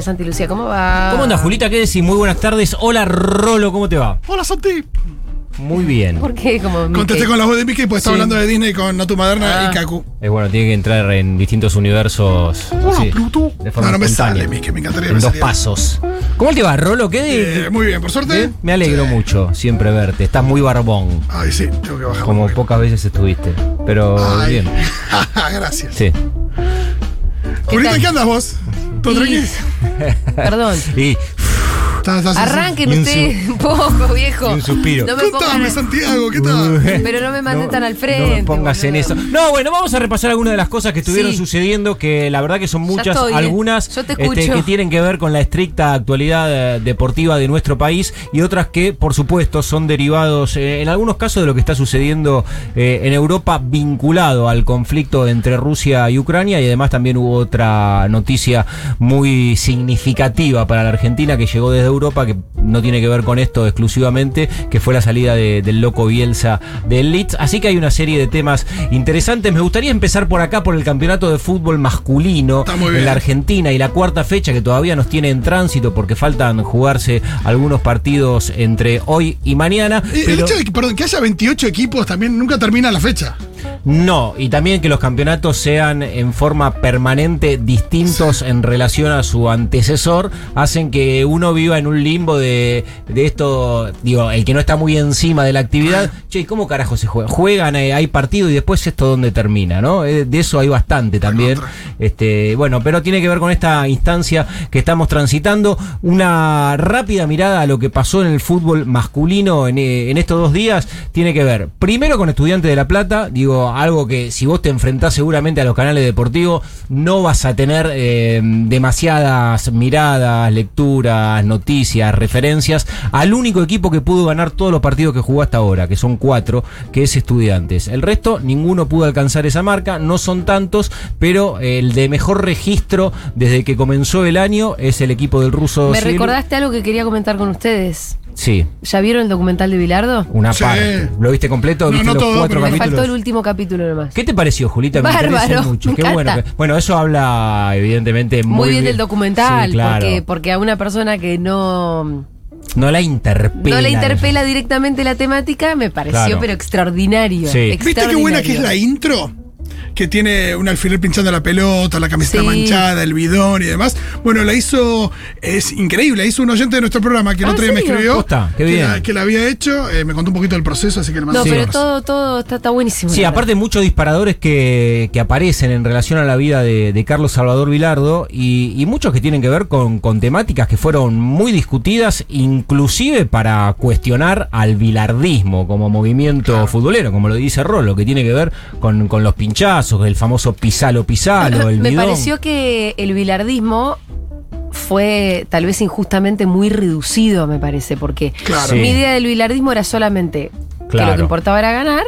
Tal, Santi Lucía? ¿Cómo va? ¿Cómo anda, Julita? ¿Qué decís? Muy buenas tardes. Hola, Rolo, ¿cómo te va? Hola Santi. Muy bien. ¿Por qué? Como Contesté con la voz de Mickey porque estaba Sí. hablando de Disney con Natu Maderna Ah. y Kaku. Es bueno, tiene que entrar en distintos universos. Hola, sí, Pluto. de forma No, no me sale, Mickey, me encantaría En me dos pasos. ¿Cómo te va, Rolo? ¿Qué de- Eh, muy bien, por suerte. Me alegro Sí. mucho siempre verte. Estás muy barbón, Ay, sí, tengo que bajar. como pocas veces estuviste. Pero Ay. bien. Gracias. Sí. Tal? ¿qué andas vos? ¿Todo Y-? Perdón. Y ¿Estás- estás- Arranquen ustedes un poco, viejo. un suspiro. No me Contame, pongan, Santiago, ¿qué tal? pero no me manden tan al No frente. me pongas en eso. No, bueno, vamos a repasar algunas de las cosas que estuvieron Sí. sucediendo, que la verdad que son muchas, estoy, ¿eh? algunas Yo te este, que tienen que ver con la estricta actualidad eh, deportiva de nuestro país y otras que, por supuesto, son derivados, eh, en algunos casos, de lo que está sucediendo en Europa vinculado al conflicto entre Rusia y Ucrania y además también hubo otra noticia muy significativa para la Argentina que llegó desde Europa que no tiene que ver con esto exclusivamente, que fue la salida de- del loco Bielsa del Leeds. Así que hay una serie de temas interesantes. Me gustaría empezar por acá por el campeonato de fútbol masculino en la Argentina y la cuarta fecha que todavía nos tiene en tránsito porque faltan jugarse algunos partidos entre hoy y mañana. Eh, El pero- hecho de que, perdón, que haya 28 equipos también nunca termina la fecha. No, y también que los campeonatos sean en forma permanente distintos en relación a su antecesor, hacen que uno viva en un limbo de, de esto, digo, el que no está muy encima de la actividad, che, ¿cómo carajo se juega? Juegan, eh, hay partido y después esto donde termina, ¿no? Eh, De eso hay bastante también. Este, bueno, pero tiene que ver con esta instancia que estamos transitando. Una rápida mirada a lo que pasó en el fútbol masculino en, eh, en estos dos días tiene que ver, primero con Estudiantes de La Plata, digo, algo que si vos te enfrentás seguramente a los canales deportivos, no vas a tener eh, demasiadas miradas, lecturas, noticias, referencias al único equipo que pudo ganar todos los partidos que jugó hasta ahora, que son cuatro, que es Estudiantes. El resto, ninguno pudo alcanzar esa marca, no son tantos, pero el de mejor registro desde que comenzó el año es el equipo del ruso. Me recordaste algo que quería comentar con ustedes. Sí, ¿Ya vieron el documental de Bilardo? una Sí. parte. ¿Lo viste completo? No, ¿Viste no los todo, cuatro pero me capítulos? faltó el último capítulo nomás. ¿Qué te pareció, Julita? Me interesa Bárbaro, mucho. me Qué bueno. que- bueno, eso habla, evidentemente, muy, Muy, bien del documental, Sí, claro. porque, porque a una persona que no, No la interpela. no le interpela directamente la temática, me pareció Claro. pero extraordinario. Sí. ¿Viste qué buena que es la intro? Que tiene un alfiler pinchando la pelota, la camiseta Sí. manchada, el bidón y demás. Bueno, la hizo, es increíble, la hizo un oyente de nuestro programa que el Ah, otro día me escribió. Posta, qué que, bien. la, que la había hecho, eh, me contó un poquito del proceso, así que le mando No, pero todo, todo está, está buenísimo. Sí, aparte muchos disparadores que, que aparecen en relación a la vida de, de Carlos Salvador Vilardo y, y muchos que tienen que ver con, con temáticas que fueron muy discutidas, inclusive para cuestionar al bilardismo como movimiento futbolero, como lo dice Rolo, que tiene que ver con, con los el famoso pisalo pisalo, el Me bidón. pareció que el bilardismo fue tal vez injustamente muy reducido, me parece, porque Claro. mi idea del bilardismo era solamente que lo que importaba era ganar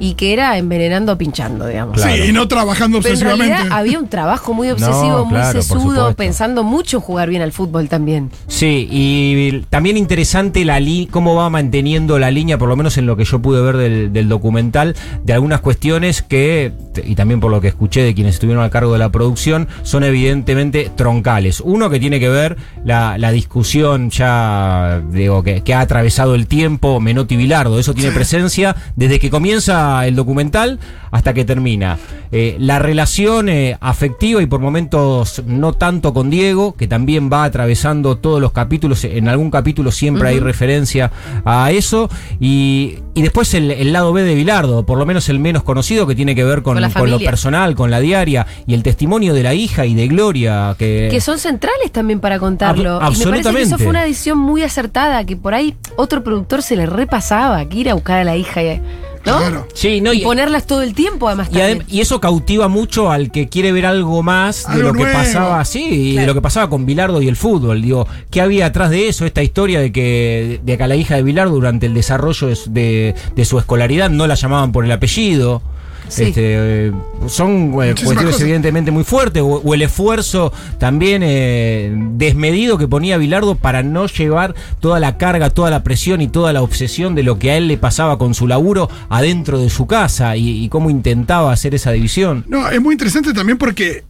y que era envenenando o pinchando, digamos. Claro. Sí, y no trabajando Pero en obsesivamente. realidad había un trabajo muy obsesivo, No, muy claro, sesudo, pensando mucho en jugar bien al fútbol también. Sí, y también interesante la li cómo va manteniendo la línea, por lo menos en lo que yo pude ver del, del documental, de algunas cuestiones que, y también por lo que escuché de quienes estuvieron a cargo de la producción, son evidentemente troncales. Uno que tiene que ver la, la discusión ya, digo, que, que ha atravesado el tiempo, Menotti Bilardo, eso tiene presencia desde que comienza empieza el documental hasta que termina. Eh, la relación eh, afectiva y por momentos no tanto con Diego, que también va atravesando todos los capítulos, en algún capítulo siempre hay referencia a eso, y, y después el, el lado B de Bilardo, por lo menos el menos conocido, que tiene que ver con, Con con lo personal, con la diaria, y el testimonio de la hija y de Gloria, que... Que son centrales también para contarlo. Ab- y me parece que eso fue una decisión muy acertada, que por ahí otro productor se le repasaba, que ir a buscar a la hija, y- ¿no? Claro. Sí, no, y y- ponerlas todo el tiempo, además. Y, adem- y eso cautiva mucho al que quiere ver algo más de Algo lo que nuevo. pasaba, sí, y de lo que pasaba con Bilardo y el fútbol. Digo, ¿qué había atrás de eso? Esta historia de que, de que a la hija de Bilardo durante el desarrollo de- de su escolaridad no la llamaban por el apellido. Sí. Este, eh, son eh, cuestiones cosas. evidentemente muy fuertes, o, o el esfuerzo también eh, desmedido que ponía Bilardo para no llevar toda la carga, toda la presión y toda la obsesión de lo que a él le pasaba con su laburo adentro de su casa y, y cómo intentaba hacer esa división. No, es muy interesante también porque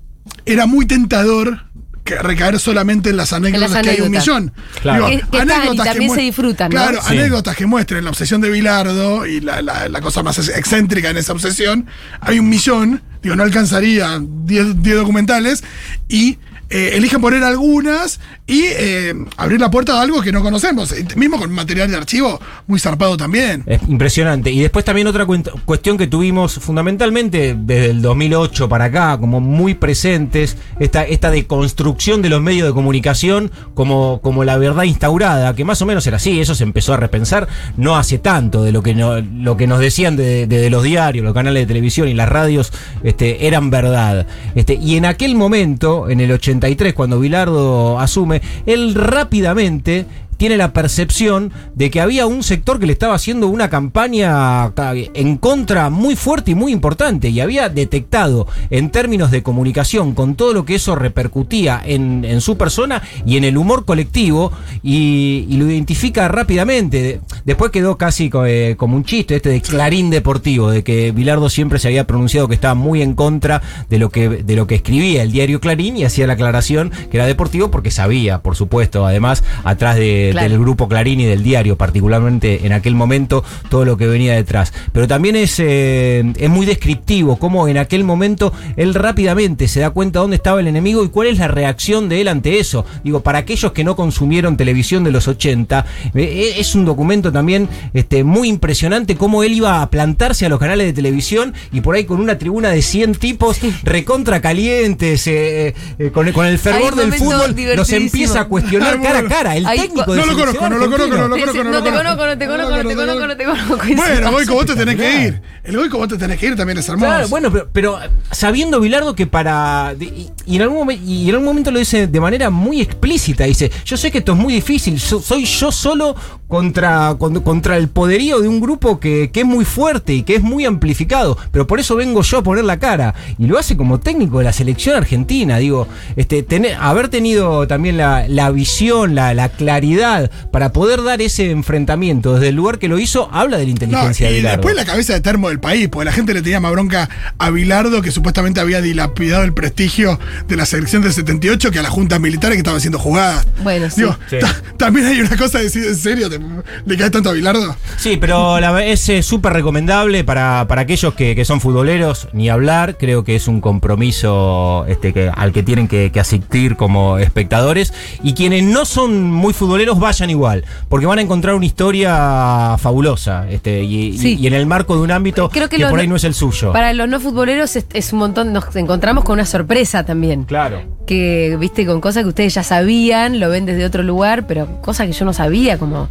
era muy tentador que recaer solamente en las anécdotas, las que hay un anécdotas. millón. Claro. Que- que están y también mue- se disfrutan, ¿no? Claro, Sí. anécdotas que muestren la obsesión de Bilardo y la, la- la cosa más excéntrica en esa obsesión. Hay un millón, digo, no alcanzaría 10 10 documentales y eh, eligen poner algunas y eh, abrir la puerta a algo que no conocemos. Eh, Mismo con material de archivo muy zarpado también. Es impresionante. Y después también otra cuestión que tuvimos fundamentalmente desde el 2008 para acá, como muy presentes, esta, esta deconstrucción de los medios de comunicación como, como la verdad instaurada, que más o menos era así, eso se empezó a repensar no hace tanto de lo que, no, lo que nos decían de, de- de los diarios, los canales de televisión y las radios este, eran verdad. Este, y en aquel momento, en el 83, cuando Bilardo asume, él rápidamente tiene la percepción de que había un sector que le estaba haciendo una campaña ca- en contra muy fuerte y muy importante y había detectado en términos de comunicación con todo lo que eso repercutía en, su persona y en el humor colectivo y, y lo identifica rápidamente. Después quedó casi eh, como un chiste este de Clarín Deportivo, de que Bilardo siempre se había pronunciado que estaba muy en contra de lo que, de lo que escribía el diario Clarín y hacía la aclaración que era deportivo porque sabía, por supuesto, además, atrás de, Claro. del grupo Clarín y del diario, particularmente en aquel momento, todo lo que venía detrás. Pero también es, eh, es muy descriptivo cómo en aquel momento él rápidamente se da cuenta dónde estaba el enemigo y cuál es la reacción de él ante eso. Digo, para aquellos que no consumieron televisión de los 80, eh, es un documento también este, muy impresionante cómo él iba a plantarse a los canales de televisión y por ahí con una tribuna de 100 tipos recontra calientes, eh, eh, con, el- con el fervor del fútbol, los divertidísimos. empieza a cuestionar cara a cara. El técnico de No lo conozco, no lo conozco, no lo conozco, no te conozco. no te conozco, no te conozco, no te conozco. Bueno, Goico, vos te tenés que ir. El Goico, vos te tenés que ir también es hermoso. Claro, bueno, pero, pero sabiendo Bilardo que para. y, en algún momento, y en algún momento lo dice de manera muy explícita: dice, yo sé que esto es muy difícil, so- soy yo solo contra, con- contra el poderío de un grupo que, que es muy fuerte y que es muy amplificado, pero por eso vengo yo a poner la cara. Y lo hace como técnico de la selección argentina, digo, este, tener, haber tenido también la, la visión, la, la claridad para poder dar ese enfrentamiento desde el lugar que lo hizo, habla de la No, inteligencia de y Bilardo. después la cabeza de termo del país, porque la gente le tenía más bronca a Bilardo, que supuestamente había dilapidado el prestigio de la selección del 78, que a las juntas militares que estaban haciendo jugadas. Bueno, sí. Digo, Sí. ta- también hay una cosa de decir, ¿en serio? ¿Te- ¿Le cae tanto a Bilardo? Sí, pero la, es eh, súper recomendable para, para aquellos que, que son futboleros, ni hablar. Creo que es un compromiso este, que, al que tienen que, que asistir como espectadores. Y quienes no son muy futboleros, vayan igual, porque van a encontrar una historia fabulosa este, y, y- Sí. y en el marco de un ámbito Creo que que, por ahí no- no es el suyo. Para los no futboleros es, es un montón, nos encontramos con una sorpresa también. Claro. Que, viste, con cosas que ustedes ya sabían, lo ven desde otro lugar, pero cosas que yo no sabía, como.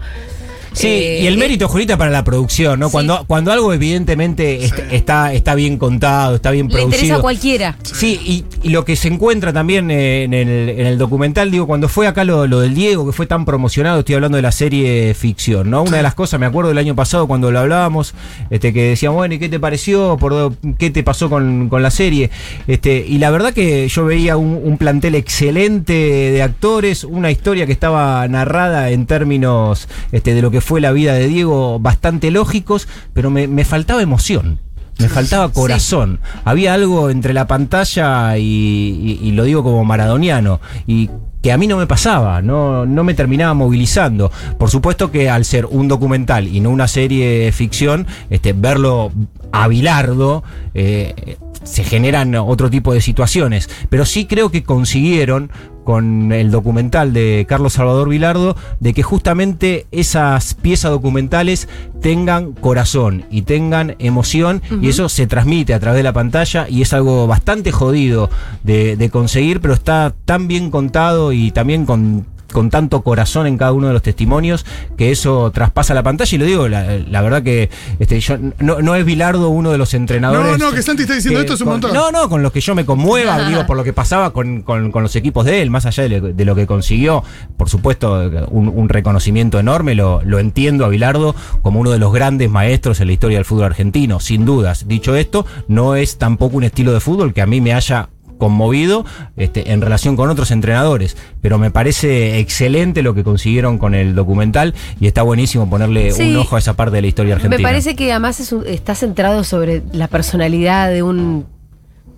Sí, eh, y el mérito, Julita, para la producción, ¿no? Sí. Cuando, cuando algo evidentemente est- está, está bien contado, está bien Le producido. interesa a cualquiera. Sí, y, y lo que se encuentra también eh, en el, en el documental, digo, cuando fue acá lo, lo del Diego, que fue tan promocionado, estoy hablando de la serie ficción, ¿no? Una de las cosas, me acuerdo del año pasado cuando lo hablábamos, este, que decíamos, bueno, ¿y qué te pareció? ¿Por, ¿Qué te pasó con, con la serie? Este, y la verdad que yo veía un, un plantel excelente de actores, una historia que estaba narrada en términos este, de lo que fue la vida de Diego, bastante lógicos, pero me, me faltaba emoción. Me faltaba corazón. Había algo entre la pantalla y, y- y lo digo como maradoniano. Y que a mí no me pasaba, no, no me terminaba movilizando. Por supuesto que al ser un documental y no una serie de ficción, este, verlo a Bilardo eh, se generan otro tipo de situaciones. Pero sí creo que consiguieron con el documental de Carlos Salvador Vilardo, de que justamente esas piezas documentales tengan corazón y tengan emoción, y eso se transmite a través de la pantalla, y es algo bastante jodido de, de conseguir, pero está tan bien contado y también con con tanto corazón en cada uno de los testimonios que eso traspasa la pantalla. Y lo digo, la, la verdad que este, yo, no, no es Bilardo uno de los entrenadores. No, no, que Santi está diciendo esto es un con- montón. No, no, con los que yo me conmueva, digo, por lo que pasaba con, con- con los equipos de él, más allá de, lo- de lo que consiguió. Por supuesto, un, un reconocimiento enorme, lo, lo entiendo a Bilardo como uno de los grandes maestros en la historia del fútbol argentino, sin dudas. Dicho esto, no es tampoco un estilo de fútbol que a mí me haya conmovido este, en relación con otros entrenadores, pero me parece excelente lo que consiguieron con el documental y está buenísimo ponerle Sí. un ojo a esa parte de la historia argentina. Me parece que además es un- está centrado sobre la personalidad de un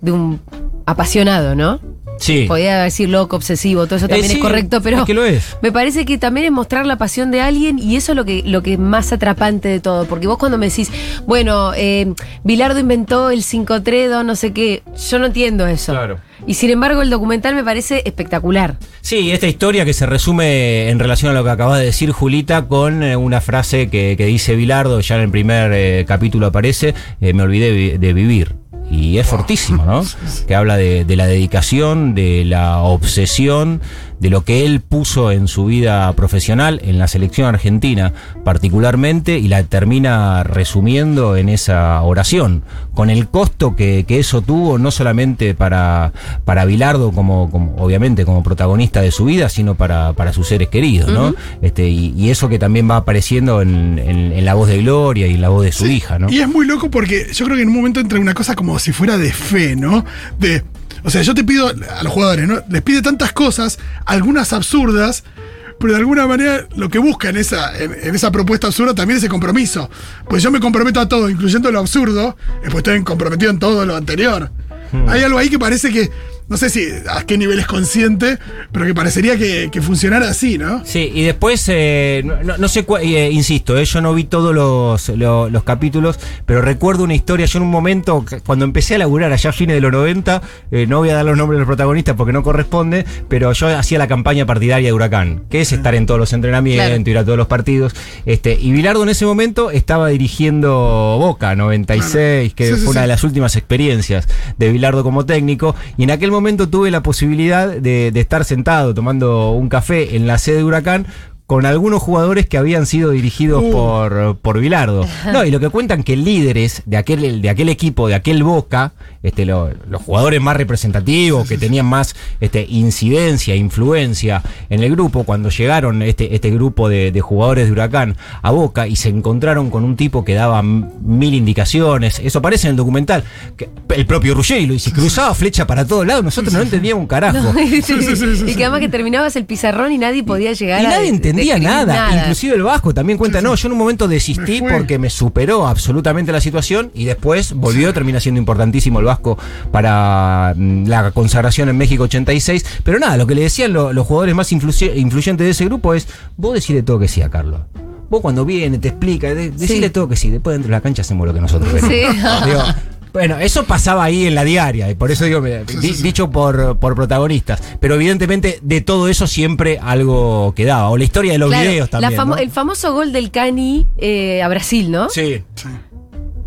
de un apasionado, ¿no? Sí. Podía decir loco, obsesivo, todo eso Eh, también sí, es correcto, pero es que lo es. me parece que también es mostrar la pasión de alguien y eso es lo que, lo que es más atrapante de todo. Porque vos cuando me decís, bueno, eh, Bilardo inventó el 5-3, no sé qué, yo no entiendo eso. Claro. Y sin embargo el documental me parece espectacular. Sí, esta historia que se resume en relación a lo que acaba de decir Julita con eh, una frase que, que dice Bilardo, ya en el primer eh, capítulo aparece, me olvidé vi- de vivir. Y es fortísimo, ¿no? Que habla de, de la dedicación, de la obsesión, de lo que él puso en su vida profesional, en la selección argentina particularmente, y la termina resumiendo en esa oración, con el costo que, que eso tuvo, no solamente para, para Bilardo como, como, obviamente, como protagonista de su vida, sino para, para sus seres queridos, ¿no? este, y, y eso que también va apareciendo en, en- en la voz de Gloria y en la voz de su Sí, hija, ¿no? Y es muy loco porque yo creo que en un momento entra una cosa como si fuera de fe, ¿no? De. O sea, yo te pido a los jugadores, ¿no? Les pide tantas cosas, algunas absurdas, pero de alguna manera lo que busca en esa, en, en esa propuesta absurda también es el compromiso. Pues yo me comprometo a todo, incluyendo lo absurdo, después estoy comprometido en todo lo anterior. Hay algo ahí que parece que, no sé si a qué nivel es consciente, pero que parecería que, que funcionara así, ¿no? Sí, y después, eh, no, sé, cua- eh, insisto, eh, yo no vi todos los, lo- los capítulos, pero recuerdo una historia, yo en un momento, que- cuando empecé a laburar allá a fines de los 90, eh, no voy a dar los nombres de los protagonistas porque no corresponde, pero yo hacía la campaña partidaria de Huracán, que es estar en todos los entrenamientos, Claro. ir a todos los partidos, este y Bilardo en ese momento estaba dirigiendo Boca, 96, que Sí, sí, fue una sí. de las últimas experiencias de Bilardo como técnico, y en aquel momento tuve la posibilidad de, de estar sentado tomando un café en la sede de Huracán con algunos jugadores que habían sido dirigidos Uh. por, por Bilardo. No, y lo que cuentan que líderes de aquel, de aquel equipo, de aquel Boca, este, lo- los jugadores más representativos, que tenían más este, incidencia, influencia en el grupo, cuando llegaron este, este grupo de, de jugadores de Huracán a Boca y se encontraron con un tipo que daba mil indicaciones, eso aparece en el documental, que el propio Ruggeri, y si cruzaba flecha para todos lados, nosotros no entendíamos un carajo. y que además que terminabas el pizarrón y nadie podía llegar Y a nadie de- entendía describir nada. Inclusive el Vasco también cuenta, no, yo en un momento desistí Me porque me superó absolutamente la situación y después volvió, termina siendo importantísimo el Vasco para mm, la consagración en México 86. Pero nada, lo que le decían lo- los jugadores más influye- influyentes de ese grupo es, vos decirle todo que sí a Carlos. Vos cuando viene, te explica, de- decirle Sí. todo que sí. Después dentro de la cancha hacemos lo que nosotros queremos. Sí. Digo, bueno, eso pasaba ahí en la diaria, y por eso digo, di- dicho por, por protagonistas. Pero evidentemente de todo eso siempre algo quedaba. O la historia de los Claro, videos la también. famo- ¿no? El famoso gol del Cani eh, a Brasil, ¿no? Sí.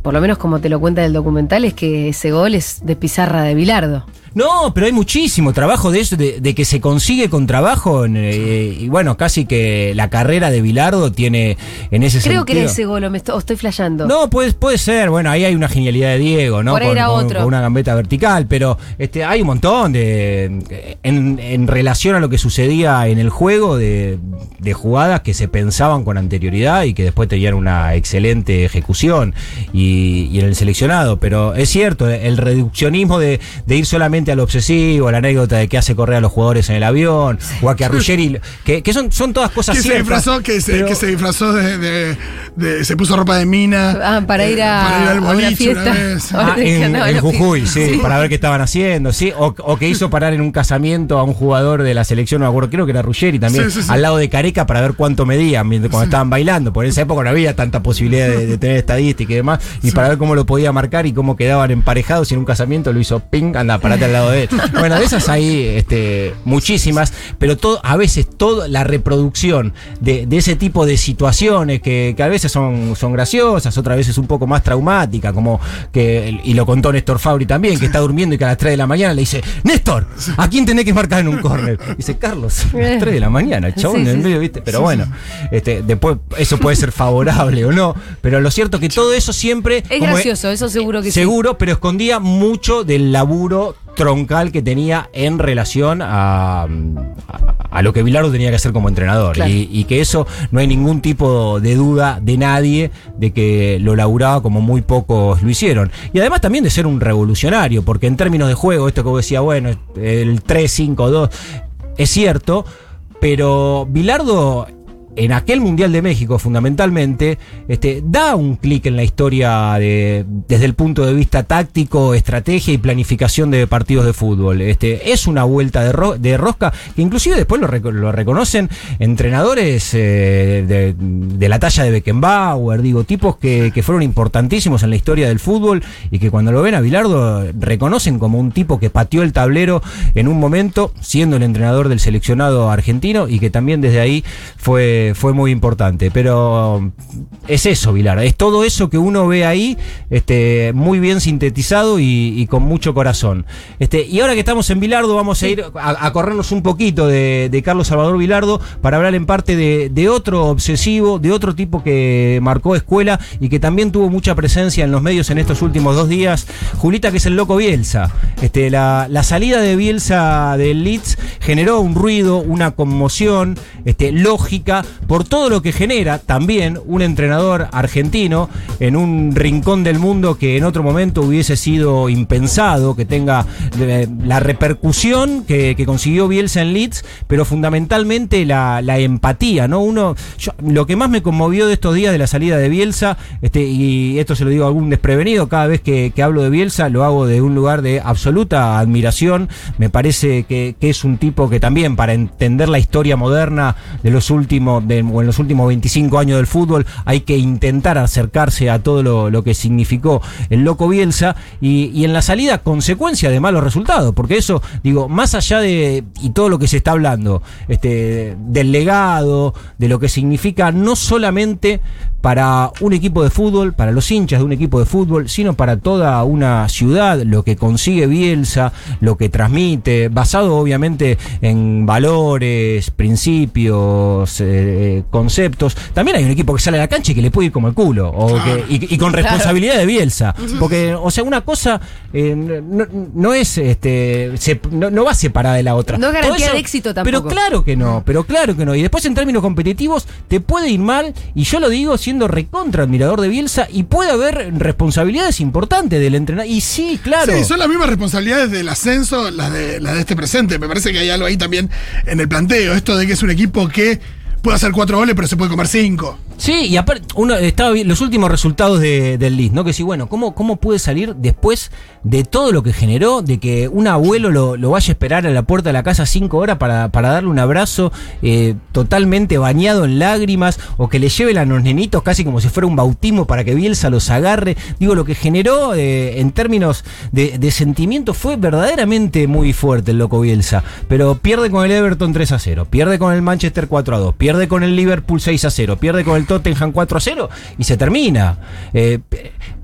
Por lo menos como te lo cuenta el documental, es que ese gol es de pizarra de Bilardo. No, pero hay muchísimo trabajo de eso, de, de que se consigue con trabajo. en, eh, y bueno, casi que la carrera de Bilardo tiene en ese Creo sentido. que era ese gol, o, me esto- o estoy flayando. No, puede, puede ser. Bueno, ahí hay una genialidad de Diego, ¿no? Por ahí con, era con- otro. con una gambeta vertical, pero este, hay un montón de. En, en relación a lo que sucedía en el juego, de, de jugadas que se pensaban con anterioridad y que después tenían una excelente ejecución y, y en el seleccionado. Pero es cierto, el reduccionismo de, de ir solamente obviamente a lo obsesivo, la anécdota de que hace correr a los jugadores en el avión, o a que a Ruggeri, que, que son, son todas cosas Que se disfrazó, que se, pero- que se disfrazó de, de- de- Se puso ropa de mina. Ah, para ir a- para ir al a una boliche una fiesta. vez. Ahora Ah, en, en Jujuy, fiesta. sí, Sí. para ver qué estaban haciendo, sí, o, o que hizo parar en un casamiento a un jugador de la selección, no me acuerdo, creo que era Ruggeri también, Sí, sí, sí. al lado de Careca para ver cuánto medían cuando estaban bailando, porque en esa época no había tanta posibilidad de, de tener estadística y demás, y para ver cómo lo podía marcar y cómo quedaban emparejados y en un casamiento lo hizo ping, anda, parate al lado de él. Bueno, de esas hay este, muchísimas, pero todo, a veces toda la reproducción de, de ese tipo de situaciones que, que a veces son, son graciosas, otras veces un poco más traumáticas, como que, y lo contó Néstor Fabri también, que está durmiendo y que a las 3 de la mañana le dice, Néstor, ¿a quién tenés que marcar en un córner? Dice, Carlos, a las 3 de la mañana, chabón Sí, en sí, medio, ¿viste? Pero bueno, este, después eso puede ser favorable o no, pero lo cierto es que todo eso siempre... Es como gracioso, eso seguro que sí. Seguro, pero escondía mucho del laburo troncal que tenía en relación a, a, a lo que Bilardo tenía que hacer como entrenador. Claro. Y, y que eso no hay ningún tipo de duda de nadie de que lo laburaba como muy pocos lo hicieron. Y además también de ser un revolucionario, porque en términos de juego, esto que vos decía, bueno, el 3-5-2, es cierto, pero Bilardo en aquel Mundial de México, fundamentalmente, este, da un clic en la historia de, desde el punto de vista táctico, estrategia y planificación de partidos de fútbol. Este, es una vuelta de, ro- de rosca que inclusive después lo, reco- lo reconocen entrenadores eh, de, de la talla de Beckenbauer, digo, tipos que, que fueron importantísimos en la historia del fútbol y que cuando lo ven a Bilardo reconocen como un tipo que pateó el tablero en un momento, siendo el entrenador del seleccionado argentino y que también desde ahí fue, fue muy importante. Pero es eso, Vilar, es todo eso que uno ve ahí, este, muy bien sintetizado y, y con mucho corazón. Este, y ahora que estamos en Bilardo, vamos a ir a, a corrernos un poquito de, de Carlos Salvador Vilardo para hablar en parte de, de otro obsesivo, de otro tipo que marcó escuela y que también tuvo mucha presencia en los medios en estos últimos dos días. Julita, que es el loco Bielsa. Este, la, la salida de Bielsa del Leeds generó un ruido, una conmoción este, lógica por todo lo que genera también un entrenador argentino en un rincón del mundo que en otro momento hubiese sido impensado, que tenga eh, la repercusión que, consiguió Bielsa en Leeds, pero fundamentalmente la, empatía, ¿no? Uno, lo que más me conmovió de estos días de la salida de Bielsa, este, y esto se lo digo a algún desprevenido, cada vez que, hablo de Bielsa lo hago de un lugar de absoluta admiración, me parece que es un tipo que también para entender la historia moderna de los últimos, en los últimos 25 años del fútbol, hay que intentar acercarse a todo lo, lo que significó el loco Bielsa y, y en la salida consecuencia de malos resultados, porque eso, digo, más allá de y todo lo que se está hablando, este, del legado, de lo que significa no solamente para un equipo de fútbol, para los hinchas de un equipo de fútbol, sino para toda una ciudad, lo que consigue Bielsa, lo que transmite, basado obviamente en valores, principios, eh, conceptos. También hay un equipo que sale a la cancha y que le puede ir como el culo, o que- y, y con responsabilidad de Bielsa. Porque, o sea, una cosa eh, no, no es, este, se- no, no va separada de la otra. No garantía de éxito tampoco. Pero claro que no, pero claro que no. Y después en términos competitivos te puede ir mal, y yo lo digo siendo recontra admirador de Bielsa, y puede haber responsabilidades importantes del entrenador. Y sí, claro. Sí, son las mismas responsabilidades del ascenso, las de, las de este presente. Me parece que hay algo ahí también en el planteo. Esto de que es un equipo que puede hacer cuatro goles, pero se puede comer cinco. Sí, y aparte, uno estaba los últimos resultados de- del Leeds, ¿no? Que sí, bueno, ¿cómo, ¿cómo puede salir después de todo lo que generó, de que un abuelo lo, lo vaya a esperar a la puerta de la casa cinco horas para, para darle un abrazo eh, totalmente bañado en lágrimas, o que le lleven a los nenitos casi como si fuera un bautismo para que Bielsa los agarre? Digo, lo que generó eh, en términos de, de sentimiento fue verdaderamente muy fuerte el loco Bielsa, pero pierde con el Everton 3 a 0, pierde con el Manchester 4 a 2, pierde con el Liverpool 6 a 0, pierde con el Tottenham 4 a 0 y se termina. Eh,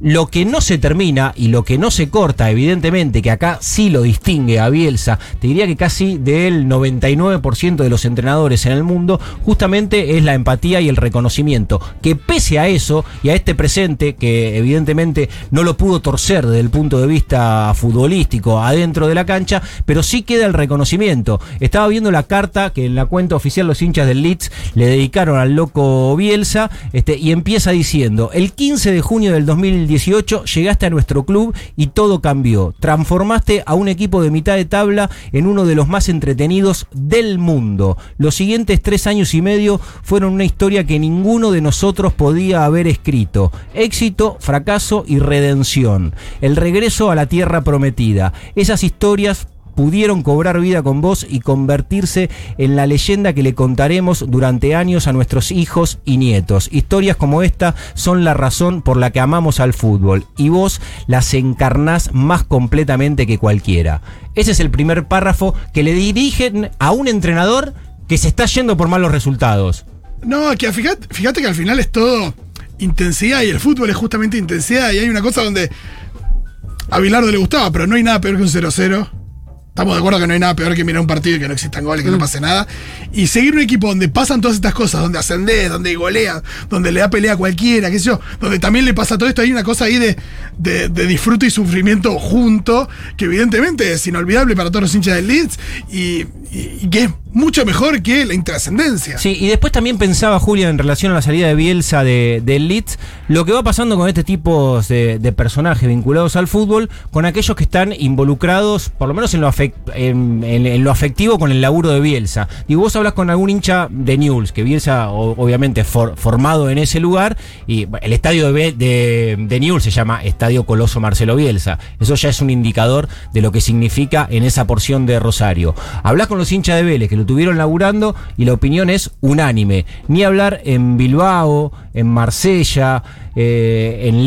lo que no se termina y lo que no se corta, evidentemente, que acá sí lo distingue a Bielsa, te diría que casi del 99% de los entrenadores en el mundo, justamente es la empatía y el reconocimiento. Que pese a eso y a este presente, que evidentemente no lo pudo torcer desde el punto de vista futbolístico adentro de la cancha, pero sí queda el reconocimiento. Estaba viendo la carta que en la cuenta oficial los hinchas del Leeds le dedicaron al loco Bielsa Este, y empieza diciendo, el 15 de junio del 2018 llegaste a nuestro club y todo cambió. Transformaste a un equipo de mitad de tabla en uno de los más entretenidos del mundo. Los siguientes tres años y medio fueron una historia que ninguno de nosotros podía haber escrito. Éxito, fracaso y redención. El regreso a la tierra prometida. Esas historias pudieron cobrar vida con vos y convertirse en la leyenda que le contaremos durante años a nuestros hijos y nietos. Historias como esta son la razón por la que amamos al fútbol y vos las encarnás más completamente que cualquiera. Ese es el primer párrafo que le dirigen a un entrenador que se está yendo por malos resultados. No, que fíjate, fíjate que al final es todo intensidad y el fútbol es justamente intensidad y hay una cosa donde a Bilardo le gustaba, pero no hay nada peor que un 0-0. Estamos de acuerdo que no hay nada peor que mirar un partido y que no existan goles, que no pase nada. Y seguir un equipo donde pasan todas estas cosas, donde ascendés, donde golea, donde le da pelea a cualquiera, qué sé yo, donde también le pasa todo esto, hay una cosa ahí de, de, de disfrute y sufrimiento junto, que evidentemente es inolvidable para todos los hinchas del Leeds y, y- y que mucho mejor que la intrascendencia. Sí, y después también pensaba Julia en relación a la salida de Bielsa de, del Leeds, lo que va pasando con este tipo de, de personajes vinculados al fútbol, con aquellos que están involucrados, por lo menos en lo, afec- en, en- lo afectivo, con el laburo de Bielsa. Y vos hablas con algún hincha de Newell's, que Bielsa obviamente for- formado en ese lugar, y el estadio de, de, de Newell's se llama Estadio Coloso Marcelo Bielsa. Eso ya es un indicador de lo que significa en esa porción de Rosario. Hablas con los hinchas de Vélez, que lo tuvieron laburando, y la opinión es unánime. Ni hablar en Bilbao, en Marsella, eh, en,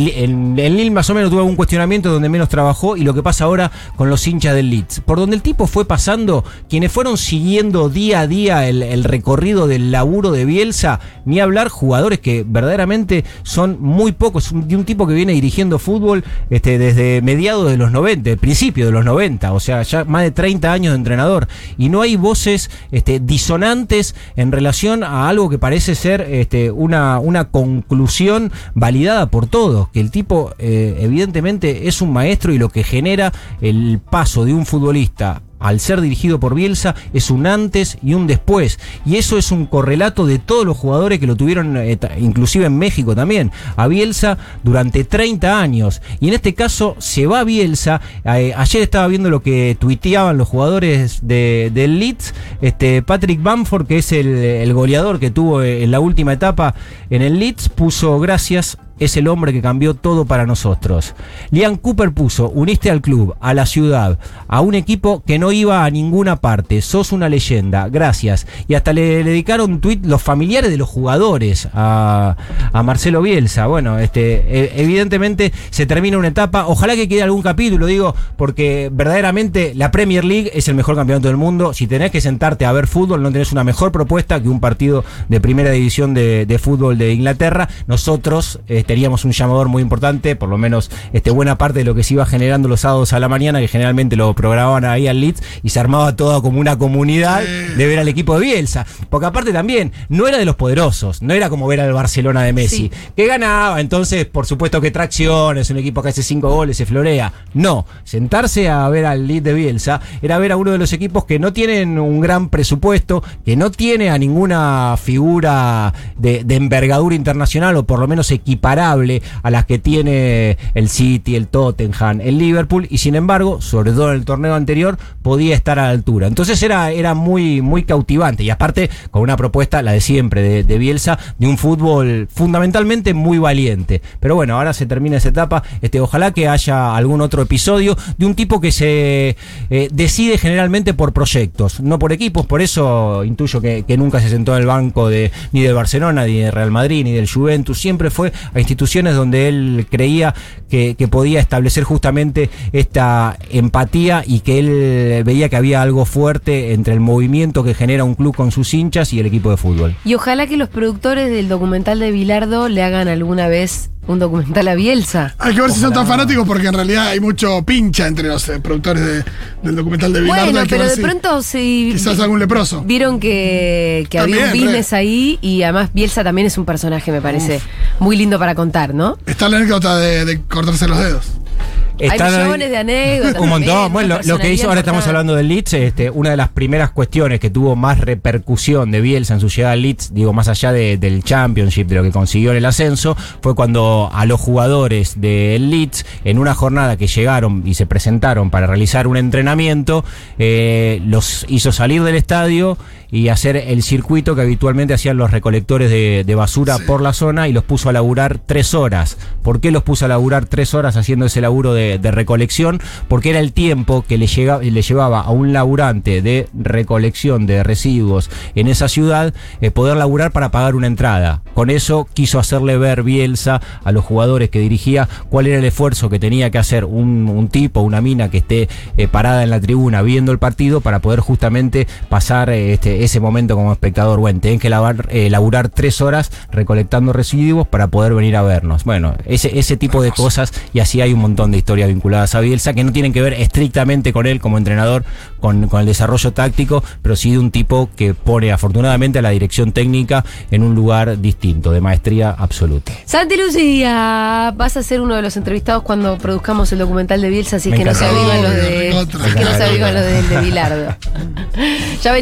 en, en Lille más o menos tuvo algún cuestionamiento donde menos trabajó, y lo que pasa ahora con los hinchas del Leeds. Por donde el tipo fue pasando, quienes fueron siguiendo día a día el, recorrido del laburo de Bielsa, ni hablar jugadores que verdaderamente son muy pocos, un- de un tipo que viene dirigiendo fútbol este, desde mediados de los 90, el principio de los 90, o sea, ya más de 30 años de entrenador, y no hay voces este, disonantes en relación a algo que parece ser este, una, una conclusión validada por todos, que el tipo eh, evidentemente es un maestro y lo que genera el paso de un futbolista al ser dirigido por Bielsa es un antes y un después. Y eso es un correlato de todos los jugadores que lo tuvieron, eh, inclusive en México también, a Bielsa durante 30 años. Y en este caso se va Bielsa. Eh, ayer estaba viendo lo que tuiteaban los jugadores de, del Leeds. Este, Patrick Bamford, que es el, el goleador que tuvo en la última etapa en el Leeds, puso gracias es el hombre que cambió todo para nosotros. Liam Cooper puso, uniste al club, a la ciudad, a un equipo que no iba a ninguna parte, sos una leyenda, gracias. Y hasta le, dedicaron un tuit los familiares de los jugadores a, Marcelo Bielsa. Bueno, este, e- evidentemente se termina una etapa, ojalá que quede algún capítulo, digo, porque verdaderamente la Premier League es el mejor campeonato del mundo. Si tenés que sentarte a ver fútbol, no tenés una mejor propuesta que un partido de primera división de, fútbol de Inglaterra. Nosotros eh, teníamos un llamador muy importante, por lo menos este, buena parte de lo que se iba generando los sábados a la mañana, que generalmente lo programaban ahí al Leeds y se armaba todo como una comunidad de ver al equipo de Bielsa. Porque aparte también, no era de los poderosos, no era como ver al Barcelona de Messi, Sí. que ganaba, entonces por supuesto que tracción, es un equipo que hace cinco goles, se florea. No, sentarse a ver al Leeds de Bielsa era ver a uno de los equipos que no tienen un gran presupuesto, que no tiene a ninguna figura de, de envergadura internacional o por lo menos a las que tiene el City, el Tottenham, el Liverpool y sin embargo, sobre todo en el torneo anterior, podía estar a la altura. Entonces era, era muy, muy cautivante y aparte con una propuesta, la de siempre, de, Bielsa, de un fútbol fundamentalmente muy valiente. Pero bueno, ahora se termina esa etapa. Este, ojalá que haya algún otro episodio de un tipo que se eh, decide generalmente por proyectos, no por equipos. Por eso intuyo que, nunca se sentó en el banco de, ni del Barcelona, ni del Real Madrid, ni del Juventus. Siempre fue instituciones donde él creía que, podía establecer justamente esta empatía y que él veía que había algo fuerte entre el movimiento que genera un club con sus hinchas y el equipo de fútbol. Y ojalá que los productores del documental de Bilardo le hagan alguna vez un documental a Bielsa. Hay que ver si son tan fanáticos porque en realidad hay mucho pincha entre los eh, productores de- del documental de Bilardo. Bueno, pero de si pronto si Quizás algún leproso. vieron que, que había un También, business re. ahí y además Bielsa también es un personaje, me parece muy lindo para contar, ¿no? Está la anécdota de, de cortarse los dedos. Están ahí- millones de anécdotas. Un montón. Bueno, lo, lo que hizo, ahora estamos hablando del Leeds, este, una de las primeras cuestiones que tuvo más repercusión de Bielsa en su llegada al Leeds, digo, más allá de- del Championship, de lo que consiguió en el ascenso, fue cuando a los jugadores del Leeds, en una jornada que llegaron y se presentaron para realizar un entrenamiento, eh, los hizo salir del estadio y hacer el circuito que habitualmente hacían los recolectores de, de basura por la zona y los puso a laburar tres horas. ¿Por qué los puso a laburar tres horas haciendo ese laburo de, de recolección? Porque era el tiempo que le, llega- le llevaba a un laburante de recolección de residuos en esa ciudad eh, poder laburar para pagar una entrada. Con eso quiso hacerle ver Bielsa a los jugadores que dirigía cuál era el esfuerzo que tenía que hacer un, un tipo, una mina que esté eh, parada en la tribuna viendo el partido para poder justamente pasar eh, este, ese momento como espectador. Bueno, tienen que lavar, eh, laburar tres horas recolectando residuos para poder venir a vernos. Bueno, ese, ese tipo de cosas y así hay un montón de historias vinculadas a Bielsa que no tienen que ver estrictamente con él como entrenador, con, con el desarrollo táctico, pero sí de un tipo que pone afortunadamente a la dirección técnica en un lugar distinto, de maestría absoluta. Santi Lucía, vas a ser uno de los entrevistados cuando produzcamos el documental de Bielsa, así Me que no se avivan los de, así que no se avivan los de, de Bilardo. ya venimos.